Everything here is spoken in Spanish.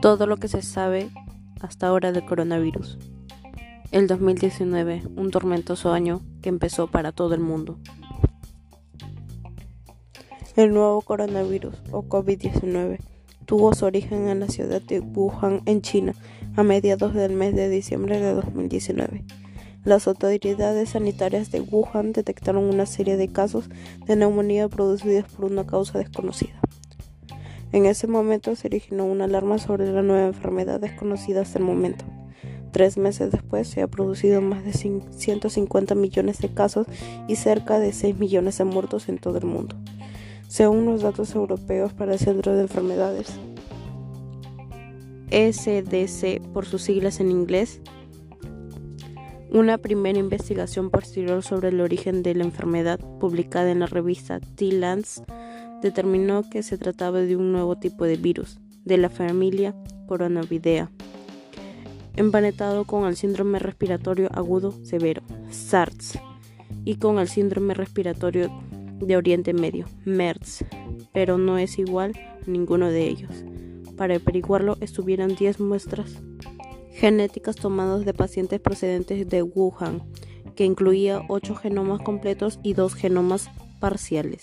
todo lo que se sabe hasta ahora del coronavirus. El 2019, un tormentoso año que empezó para todo el mundo. El nuevo coronavirus o COVID-19 tuvo su origen en la ciudad de Wuhan, en China, a mediados del mes de diciembre de 2019. Las autoridades sanitarias de Wuhan detectaron una serie de casos de neumonía producidos por una causa desconocida. En ese momento se originó una alarma sobre la nueva enfermedad desconocida hasta el momento. Tres meses después se ha producido más de 150 millones de casos y cerca de 6 millones de muertos en todo el mundo, según los datos europeos para el Centro de Enfermedades. SDC por sus siglas en inglés. Una primera investigación posterior sobre el origen de la enfermedad, publicada en la revista T-Lance, determinó que se trataba de un nuevo tipo de virus de la familia Coronavidea, empanetado con el síndrome respiratorio agudo severo, SARS, y con el síndrome respiratorio de Oriente Medio, MERS, pero no es igual a ninguno de ellos. Para averiguarlo estuvieron 10 muestras genéticas tomadas de pacientes procedentes de Wuhan, que incluía 8 genomas completos y 2 genomas parciales.